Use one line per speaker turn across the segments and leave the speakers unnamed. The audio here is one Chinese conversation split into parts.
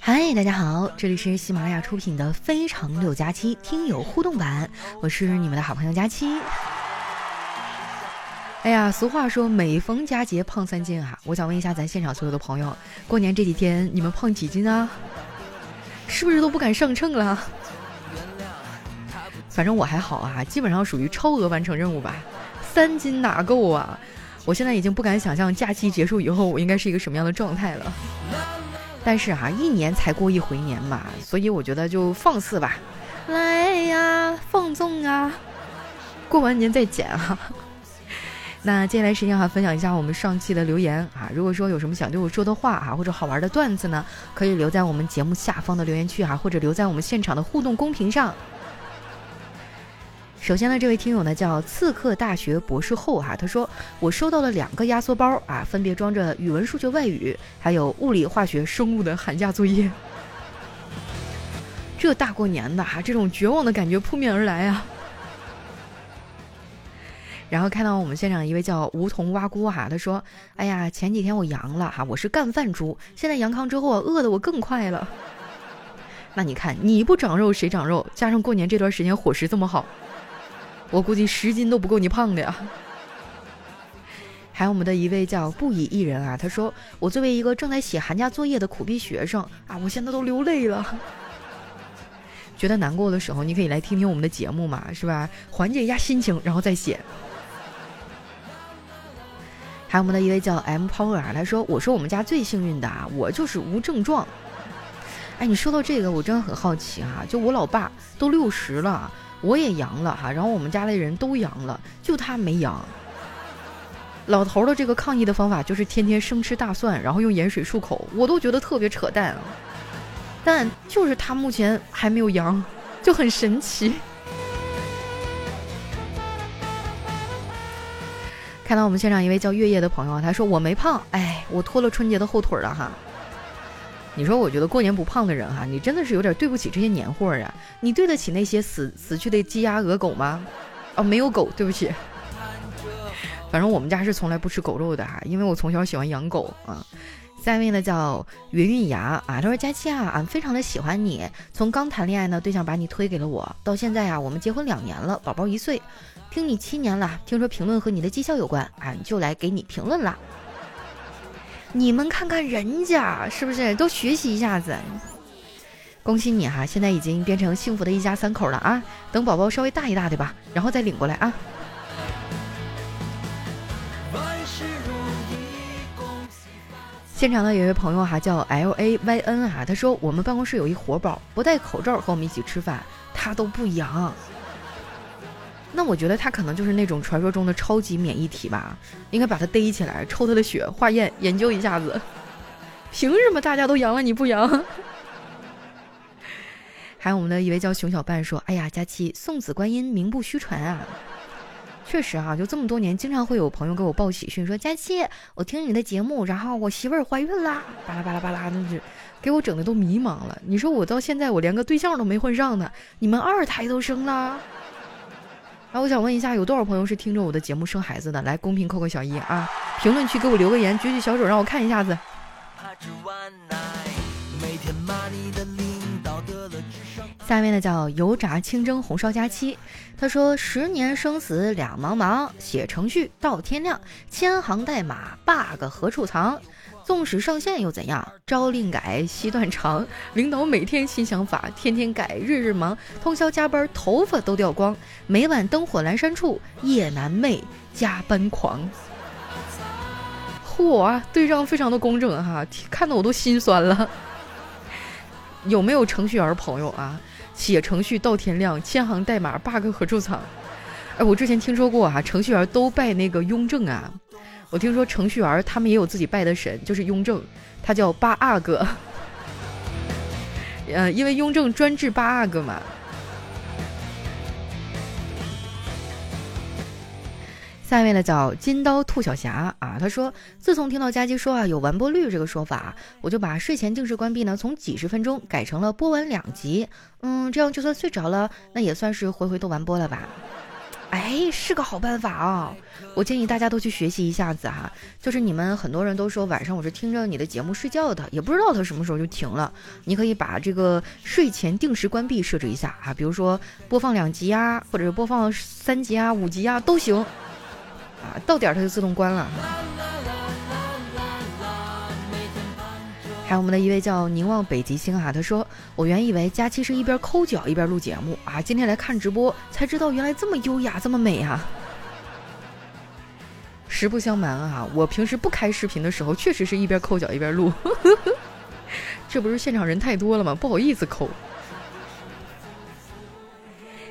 嗨，大家好，这里是喜马拉雅出品的《非常六加七》听友互动版，我是你们的好朋友佳期。哎呀，俗话说每逢佳节胖三斤啊！我想问一下咱现场所有的朋友，过年这几天你们胖几斤啊？是不是都不敢上秤了？反正我还好啊，基本上属于超额完成任务吧。三斤哪够啊？我现在已经不敢想象假期结束以后我应该是一个什么样的状态了。但是啊，一年才过一回年嘛，所以我觉得就放肆吧，来呀，放纵啊，过完年再减啊。那接下来时间哈，分享一下我们上期的留言啊。如果说有什么想对我说的话啊，或者好玩的段子呢，可以留在我们节目下方的留言区啊，或者留在我们现场的互动公屏上。首先呢，这位听友呢叫刺客大学博士后哈，他说我收到了两个压缩包啊，分别装着语文、数学、外语，还有物理、化学、生物的寒假作业。这大过年的哈，这种绝望的感觉扑面而来啊。然后看到我们现场一位叫梧桐蛙姑哈，他说：“哎呀，前几天我阳了哈，我是干饭猪，现在阳康之后啊，饿的我更快了。那你看你不长肉谁长肉？加上过年这段时间伙食这么好，我估计十斤都不够你胖的呀。”还有我们的一位叫不以一人啊，他说：“我作为一个正在写寒假作业的苦逼学生啊，我现在都流泪了。觉得难过的时候，你可以来听听我们的节目嘛，是吧？缓解一下心情，然后再写。”还有我们的一位叫 M Power，啊他说：“我说我们家最幸运的啊，我就是无症状。”哎，你说到这个，我真的很好奇哈。就我老爸都六十了，我也阳了哈，然后我们家的人都阳了，就他没阳。老头的这个抗疫的方法就是天天生吃大蒜，然后用盐水漱口，我都觉得特别扯淡啊。但就是他目前还没有阳，就很神奇。看到我们现场一位叫月夜的朋友，他说我没胖，哎，我拖了春节的后腿了哈。你说，我觉得过年不胖的人哈，你真的是有点对不起这些年货啊。你对得起那些死死去的鸡鸭鹅狗吗？哦，没有狗，对不起。反正我们家是从来不吃狗肉的哈，因为我从小喜欢养狗啊。下一位呢叫云云牙啊，他说佳期啊，俺非常的喜欢你，从刚谈恋爱呢，对象把你推给了我，到现在啊，我们结婚两年了，宝宝一岁。听你七年了，听说评论和你的绩效有关，俺就来给你评论了。你们看看人家是不是都学习一下子？恭喜你哈，现在已经变成幸福的一家三口了啊！等宝宝稍微大一大的吧，然后再领过来啊。现场呢有一位朋友哈叫 L A Y N 啊，他说我们办公室有一活宝，不戴口罩和我们一起吃饭，他都不阳。那我觉得他可能就是那种传说中的超级免疫体吧，应该把他逮起来抽他的血化验研究一下子。凭什么大家都阳了你不阳？还有我们的一位叫熊小半说：“哎呀，佳期送子观音名不虚传啊！确实啊，就这么多年，经常会有朋友给我报喜讯说佳期，我听你的节目，然后我媳妇儿怀孕啦，巴拉巴拉巴拉，那是给我整的都迷茫了。你说我到现在我连个对象都没混上呢，你们二胎都生了？”啊，我想问一下，有多少朋友是听着我的节目生孩子的？来，公屏扣个小一啊！评论区给我留个言，举举小手让我看一下子。下面呢叫油炸清蒸红烧加七，他说：十年生死两茫茫，写程序到天亮，千行代码 bug 何处藏？纵使上线又怎样？朝令改，夕断肠。领导每天新想法，天天改，日日忙，通宵加班，头发都掉光。每晚灯火阑珊处，夜难寐，加班狂。嚯，对账非常的工整哈，看得我都心酸了。有没有程序员朋友啊？写程序到天亮，千行代码 bug 何处藏？哎，我之前听说过啊，程序员都拜那个雍正啊。我听说程序员他们也有自己拜的神，就是雍正，他叫八阿哥。呃，因为雍正专治八阿哥嘛。下一位呢叫金刀兔小侠啊，他说自从听到佳期说啊有完播率这个说法，我就把睡前定时关闭呢从几十分钟改成了播完两集，嗯，这样就算睡着了，那也算是回回都完播了吧。哎，是个好办法啊！我建议大家都去学习一下子哈。就是你们很多人都说晚上我是听着你的节目睡觉的，也不知道它什么时候就停了。你可以把这个睡前定时关闭设置一下啊，比如说播放两集啊，或者是播放三集啊、五集啊都行啊，到点儿它就自动关了。还有我们的一位叫凝望北极星哈，他说：“我原以为佳期是一边抠脚一边录节目啊，今天来看直播才知道原来这么优雅这么美啊。”实不相瞒啊，我平时不开视频的时候，确实是一边抠脚一边录，这不是现场人太多了吗？不好意思抠。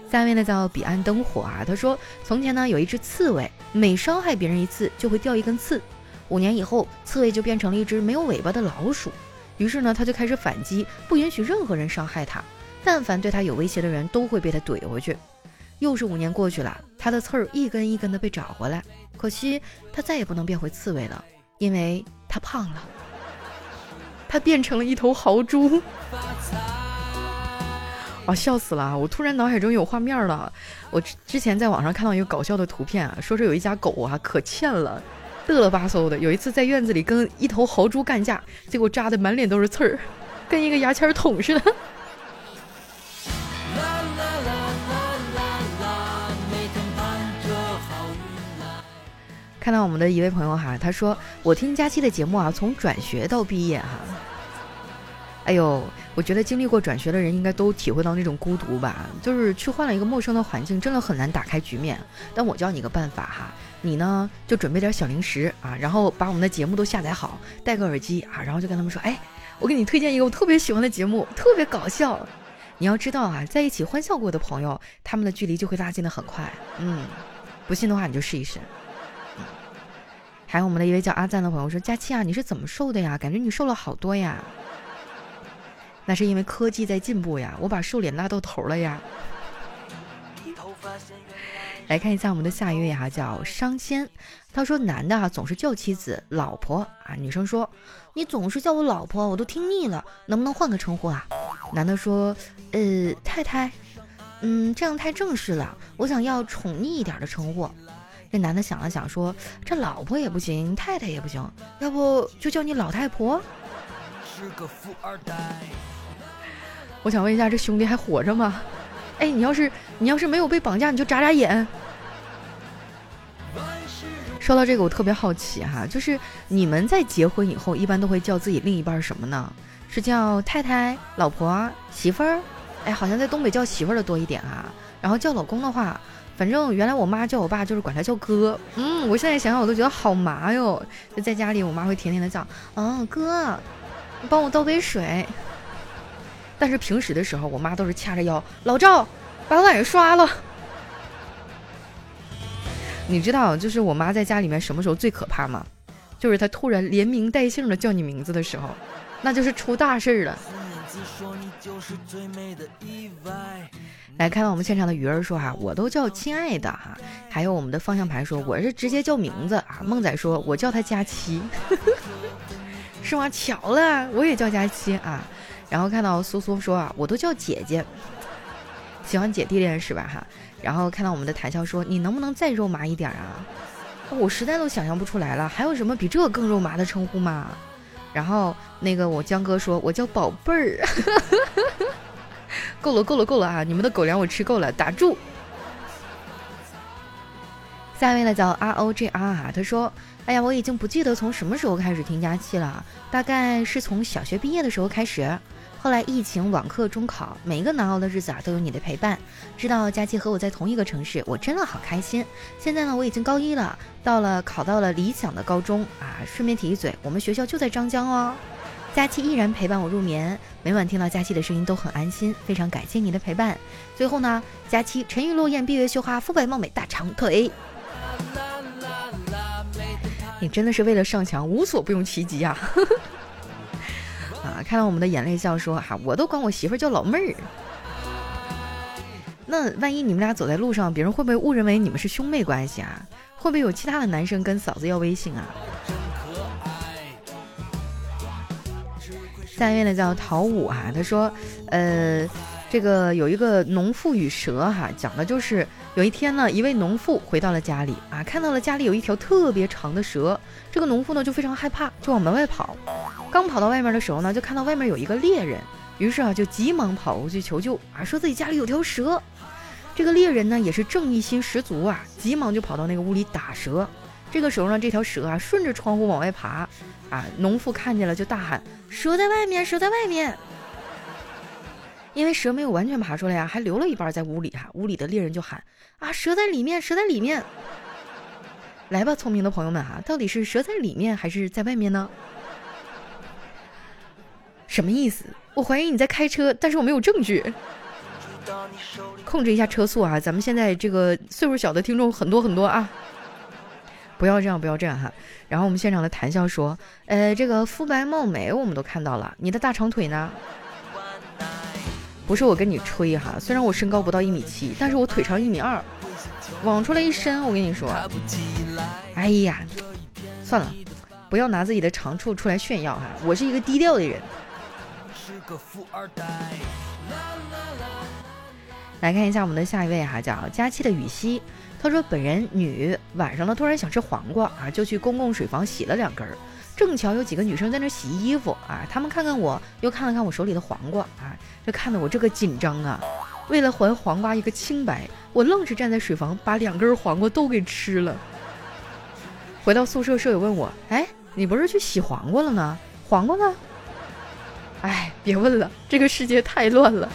下面呢叫彼岸灯火啊，他说：“从前呢有一只刺猬，每伤害别人一次就会掉一根刺，五年以后，刺猬就变成了一只没有尾巴的老鼠。”于是呢，他就开始反击，不允许任何人伤害他。但凡对他有威胁的人，都会被他怼回去。又是五年过去了，他的刺儿一根一根的被找回来。可惜他再也不能变回刺猬了，因为他胖了。他变成了一头豪猪。啊，笑死了！我突然脑海中有画面了。我之前在网上看到一个搞笑的图片啊，说是有一家狗啊，可欠了。嘚了吧嗖的，有一次在院子里跟一头豪猪干架，结果扎的满脸都是刺儿，跟一个牙签筒似的。看到我们的一位朋友哈，他说我听佳期的节目啊，从转学到毕业哈。哎呦，我觉得经历过转学的人应该都体会到那种孤独吧，就是去换了一个陌生的环境，真的很难打开局面。但我教你个办法哈。你呢，就准备点小零食啊，然后把我们的节目都下载好，戴个耳机啊，然后就跟他们说：“哎，我给你推荐一个我特别喜欢的节目，特别搞笑。”你要知道啊，在一起欢笑过的朋友，他们的距离就会拉近的很快。嗯，不信的话你就试一试。还有我们的一位叫阿赞的朋友说：“佳期啊，你是怎么瘦的呀？感觉你瘦了好多呀。”那是因为科技在进步呀，我把瘦脸拉到头了呀。来看一下我们的下一位哈，叫商仙。他说：“男的啊总是叫妻子老婆啊，女生说你总是叫我老婆，我都听腻了，能不能换个称呼啊？”男的说：“呃，太太，嗯，这样太正式了，我想要宠溺一点的称呼。”这男的想了想说：“这老婆也不行，太太也不行，要不就叫你老太婆。”是个富二代。我想问一下，这兄弟还活着吗？哎，你要是你要是没有被绑架，你就眨眨眼。说到这个，我特别好奇哈，就是你们在结婚以后，一般都会叫自己另一半什么呢？是叫太太、老婆、媳妇儿？哎，好像在东北叫媳妇儿的多一点啊。然后叫老公的话，反正原来我妈叫我爸就是管他叫哥。嗯，我现在想想我都觉得好麻哟。就在家里，我妈会甜甜的叫，嗯，哥，你帮我倒杯水。但是平时的时候，我妈都是掐着腰，老赵，把碗刷了。你知道，就是我妈在家里面什么时候最可怕吗？就是她突然连名带姓的叫你名字的时候，那就是出大事儿了。来看到我们现场的鱼儿说哈，我都叫亲爱的哈。还有我们的方向盘说，我是直接叫名字啊。梦仔说，我叫他佳期，是吗？巧了，我也叫佳期啊。然后看到苏苏说啊，我都叫姐姐，喜欢姐弟恋是吧哈？然后看到我们的谈笑说，你能不能再肉麻一点啊？我实在都想象不出来了，还有什么比这更肉麻的称呼吗？然后那个我江哥说，我叫宝贝儿，够了够了够了啊！你们的狗粮我吃够了，打住。下一位呢叫 R O J R 啊，他说，哎呀，我已经不记得从什么时候开始听佳期了，大概是从小学毕业的时候开始。后来疫情网课中考，每一个难熬的日子啊都有你的陪伴。知道佳期和我在同一个城市，我真的好开心。现在呢，我已经高一了，到了考到了理想的高中啊。顺便提一嘴，我们学校就在张江哦。佳期依然陪伴我入眠，每晚听到佳期的声音都很安心，非常感谢你的陪伴。最后呢，佳期沉鱼落雁，闭月羞花，肤白貌美，大长腿。你真的是为了上墙无所不用其极啊！看到我们的眼泪笑说哈，我都管我媳妇叫老妹儿。那万一你们俩走在路上，别人会不会误认为你们是兄妹关系啊？会不会有其他的男生跟嫂子要微信啊？下一位呢叫陶武哈，他说，呃，这个有一个农妇与蛇哈，讲的就是有一天呢，一位农妇回到了家里啊，看到了家里有一条特别长的蛇，这个农妇呢就非常害怕，就往门外跑。刚跑到外面的时候呢，就看到外面有一个猎人，于是啊就急忙跑过去求救啊，说自己家里有条蛇。这个猎人呢也是正义心十足啊，急忙就跑到那个屋里打蛇。这个时候呢，这条蛇啊顺着窗户往外爬，啊，农妇看见了就大喊：“蛇在外面，蛇在外面！”因为蛇没有完全爬出来呀，还留了一半在屋里哈。屋里的猎人就喊：“啊，蛇在里面，蛇在里面！”来吧，聪明的朋友们哈，到底是蛇在里面还是在外面呢？什么意思？我怀疑你在开车，但是我没有证据。控制一下车速啊！咱们现在这个岁数小的听众很多很多啊，不要这样，不要这样哈。然后我们现场的谈笑说：“呃，这个肤白貌美我们都看到了，你的大长腿呢？”不是我跟你吹哈，虽然我身高不到一米七，但是我腿长一米二，往出来一伸，我跟你说，哎呀，算了，不要拿自己的长处出来炫耀哈，我是一个低调的人。是个富二代来看一下我们的下一位哈，叫佳期的雨熙，他说本人女，晚上呢突然想吃黄瓜啊，就去公共水房洗了两根儿。正巧有几个女生在那洗衣服啊，她们看看我，又看了看我手里的黄瓜啊，这看得我这个紧张啊。为了还黄瓜一个清白，我愣是站在水房把两根黄瓜都给吃了。回到宿舍，舍友问我：“哎，你不是去洗黄瓜了呢？黄瓜呢？”哎，别问了，这个世界太乱了。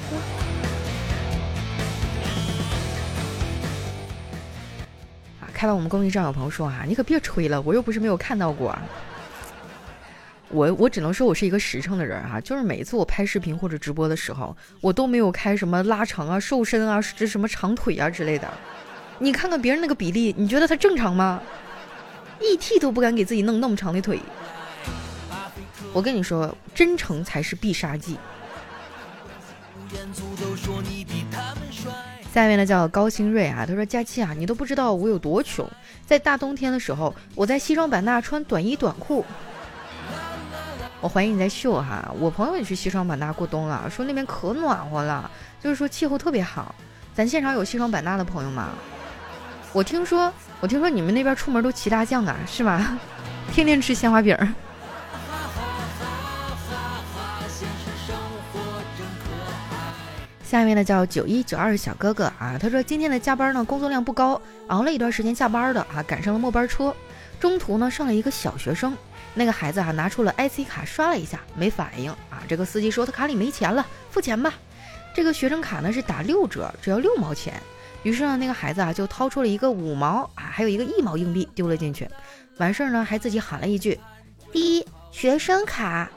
啊，看到我们公屏上有朋友说啊，你可别吹了，我又不是没有看到过。我我只能说，我是一个实诚的人哈，就是每次我拍视频或者直播的时候，我都没有开什么拉长啊、瘦身啊、这什么长腿啊之类的。你看看别人那个比例，你觉得他正常吗？ET 都不敢给自己弄那么长的腿。我跟你说，真诚才是必杀技。下面呢叫高新瑞啊，他说佳期啊，你都不知道我有多穷，在大冬天的时候，我在西双版纳穿短衣短裤。我怀疑你在秀哈，我朋友也去西双版纳过冬了，说那边可暖和了，就是说气候特别好。咱现场有西双版纳的朋友吗？我听说，我听说你们那边出门都骑大象啊，是吗？天天吃鲜花饼儿。下面呢叫九一九二小哥哥啊，他说今天的加班呢工作量不高，熬了一段时间下班的啊，赶上了末班车，中途呢上了一个小学生。那个孩子啊，拿出了 IC 卡刷了一下，没反应啊。这个司机说他卡里没钱了，付钱吧。这个学生卡呢是打六折，只要六毛钱。于是呢，那个孩子啊就掏出了一个五毛啊，还有一个一毛硬币丢了进去。完事儿呢，还自己喊了一句：“第一学生卡。”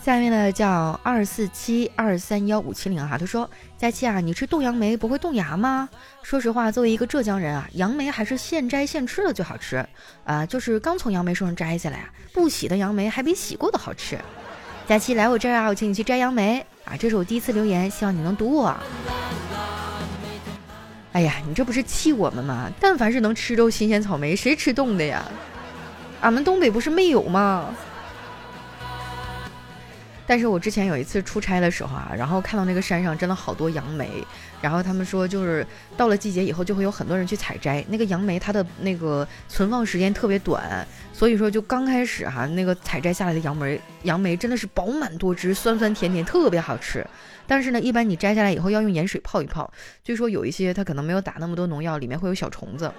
下面呢叫二四七二三幺五七零哈，他说佳期啊，你吃冻杨梅不会冻牙吗？说实话，作为一个浙江人啊，杨梅还是现摘现吃的最好吃啊，就是刚从杨梅树上摘下来啊，不洗的杨梅还比洗过的好吃。佳期来我这儿啊，我请你去摘杨梅啊，这是我第一次留言，希望你能读我。哎呀，你这不是气我们吗？但凡是能吃着新鲜草莓，谁吃冻的呀？俺们东北不是没有吗？但是我之前有一次出差的时候啊，然后看到那个山上真的好多杨梅，然后他们说就是到了季节以后就会有很多人去采摘那个杨梅，它的那个存放时间特别短，所以说就刚开始哈，那个采摘下来的杨梅杨梅真的是饱满多汁，酸酸甜甜，特别好吃。但是呢，一般你摘下来以后要用盐水泡一泡，据说有一些它可能没有打那么多农药，里面会有小虫子，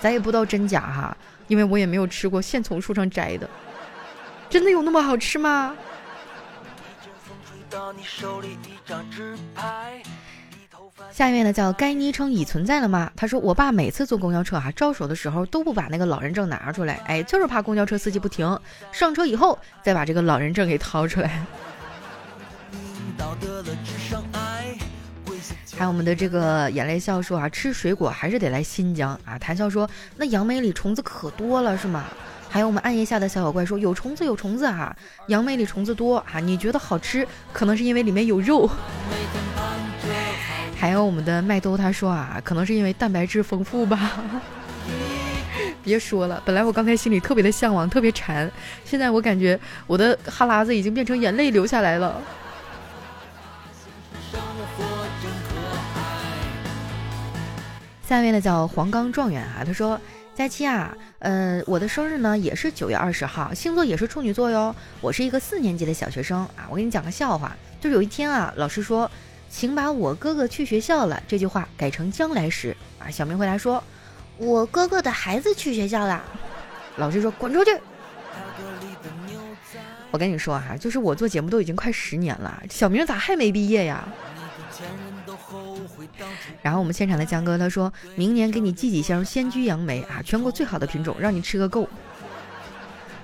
咱也不知道真假哈，因为我也没有吃过现从树上摘的，真的有那么好吃吗？到你手里一张纸牌下面呢叫该昵称已存在了吗？他说我爸每次坐公交车哈招手的时候都不把那个老人证拿出来，哎，就是怕公交车司机不停，上车以后再把这个老人证给掏出来。还有我们的这个眼泪笑说啊，吃水果还是得来新疆啊。谈笑说那杨梅里虫子可多了是吗？还有我们暗夜下的小小怪说有虫子有虫子啊，杨梅里虫子多啊，你觉得好吃，可能是因为里面有肉。还有我们的麦兜他说啊，可能是因为蛋白质丰富吧。别说了，本来我刚才心里特别的向往，特别馋，现在我感觉我的哈喇子已经变成眼泪流下来了。下面呢叫黄冈状元啊，他说：“佳期啊，呃，我的生日呢也是九月二十号，星座也是处女座哟。我是一个四年级的小学生啊，我给你讲个笑话，就是有一天啊，老师说，请把我哥哥去学校了这句话改成将来时啊，小明回答说，我哥哥的孩子去学校了。老师说滚出去。我跟你说哈，就是我做节目都已经快十年了，小明咋还没毕业呀？”然后我们现场的江哥他说明年给你寄几箱仙居杨梅啊，全国最好的品种，让你吃个够。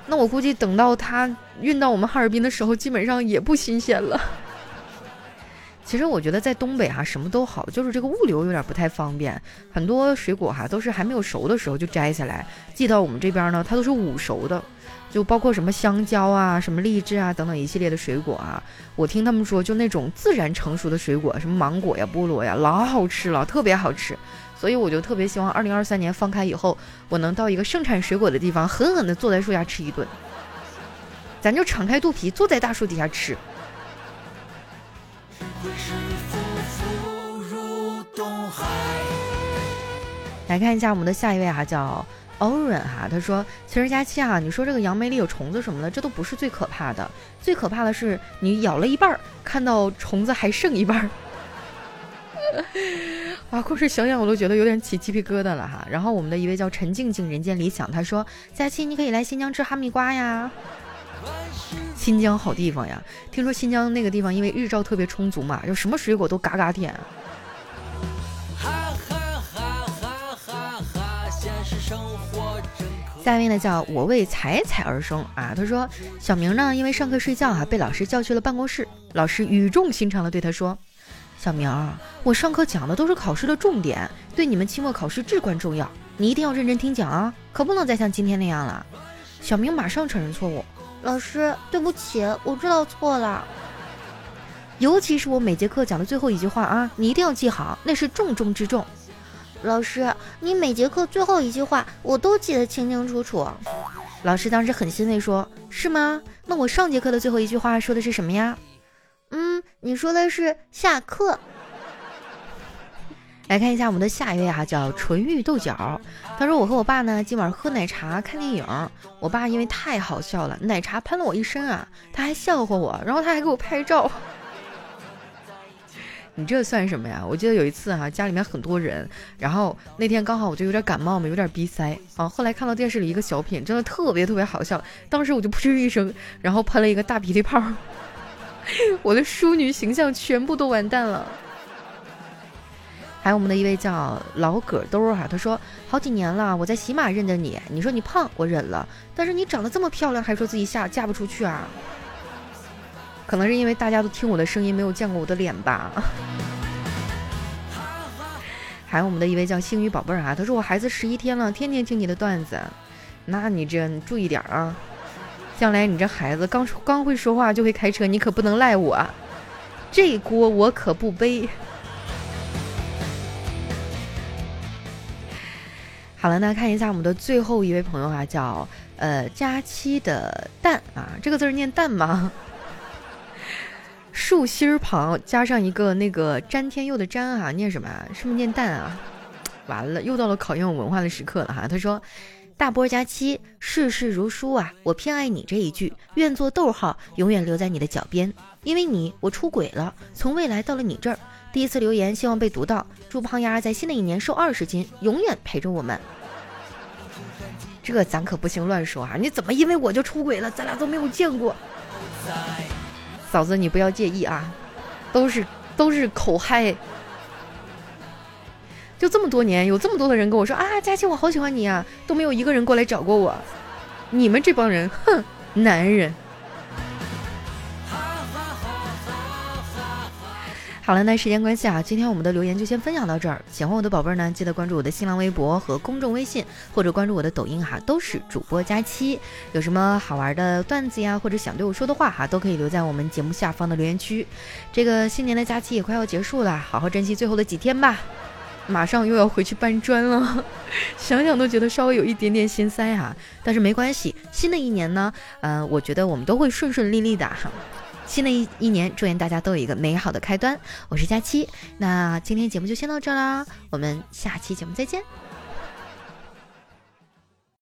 那我估计等到他运到我们哈尔滨的时候，基本上也不新鲜了。其实我觉得在东北哈什么都好，就是这个物流有点不太方便，很多水果哈都是还没有熟的时候就摘下来寄到我们这边呢，它都是捂熟的。就包括什么香蕉啊、什么荔枝啊等等一系列的水果啊，我听他们说，就那种自然成熟的水果，什么芒果呀、菠萝呀，老好吃了，特别好吃。所以我就特别希望二零二三年放开以后，我能到一个盛产水果的地方，狠狠地坐在树下吃一顿。咱就敞开肚皮坐在大树底下吃。来看一下我们的下一位哈，叫。欧润哈，他说：“情人佳期啊，你说这个杨梅里有虫子什么的，这都不是最可怕的，最可怕的是你咬了一半，看到虫子还剩一半。”啊，光是想想我都觉得有点起鸡皮疙瘩了哈。然后我们的一位叫陈静静，人间理想，他说：“佳期你可以来新疆吃哈密瓜呀，新疆好地方呀。听说新疆那个地方因为日照特别充足嘛，就什么水果都嘎嘎甜。”下一位呢叫我为彩彩而生啊，他说小明呢因为上课睡觉啊被老师叫去了办公室，老师语重心长的对他说：“小明，我上课讲的都是考试的重点，对你们期末考试至关重要，你一定要认真听讲啊，可不能再像今天那样了。”小明马上承认错误，老师对不起，我知道错了。尤其是我每节课讲的最后一句话啊，你一定要记好，那是重中之重。老师，你每节课最后一句话我都记得清清楚楚。老师当时很欣慰，说是吗？那我上节课的最后一句话说的是什么呀？嗯，你说的是下课。来看一下我们的下一位哈，叫纯欲豆角。他说我和我爸呢今晚喝奶茶看电影，我爸因为太好笑了，奶茶喷了我一身啊，他还笑话我，然后他还给我拍照。你这算什么呀？我记得有一次哈，家里面很多人，然后那天刚好我就有点感冒嘛，有点鼻塞啊。后来看到电视里一个小品，真的特别特别好笑，当时我就噗嗤一声，然后喷了一个大鼻涕泡，我的淑女形象全部都完蛋了。还有我们的一位叫老葛兜哈，他说好几年了，我在喜马认得你，你说你胖我忍了，但是你长得这么漂亮，还说自己下嫁不出去啊？可能是因为大家都听我的声音，没有见过我的脸吧。还有我们的一位叫星宇宝贝儿啊，他说我孩子十一天了，天天听你的段子，那你这注意点啊，将来你这孩子刚刚会说话就会开车，你可不能赖我，这锅我可不背。好了，那看一下我们的最后一位朋友啊，叫呃佳期的蛋啊，这个字念蛋吗？竖心旁加上一个那个詹天佑的詹啊，念什么啊？是不是念蛋啊？完了，又到了考验我文化的时刻了哈。他说：“大波加七，世事如书啊，我偏爱你这一句，愿做逗号，永远留在你的脚边。因为你，我出轨了，从未来到了你这儿。第一次留言，希望被读到。祝胖丫在新的一年瘦二十斤，永远陪着我们。这个咱可不行乱说啊！你怎么因为我就出轨了？咱俩都没有见过。”嫂子，你不要介意啊，都是都是口嗨。就这么多年，有这么多的人跟我说啊，佳琪，我好喜欢你啊，都没有一个人过来找过我。你们这帮人，哼，男人。好了，那时间关系啊，今天我们的留言就先分享到这儿。喜欢我的宝贝儿呢，记得关注我的新浪微博和公众微信，或者关注我的抖音哈，都是主播佳期。有什么好玩的段子呀，或者想对我说的话哈，都可以留在我们节目下方的留言区。这个新年的假期也快要结束了，好好珍惜最后的几天吧。马上又要回去搬砖了，想想都觉得稍微有一点点心塞哈。但是没关系，新的一年呢，嗯，我觉得我们都会顺顺利利的哈。新的一一年，祝愿大家都有一个美好的开端。我是佳期，那今天节目就先到这啦，我们下期节目再见。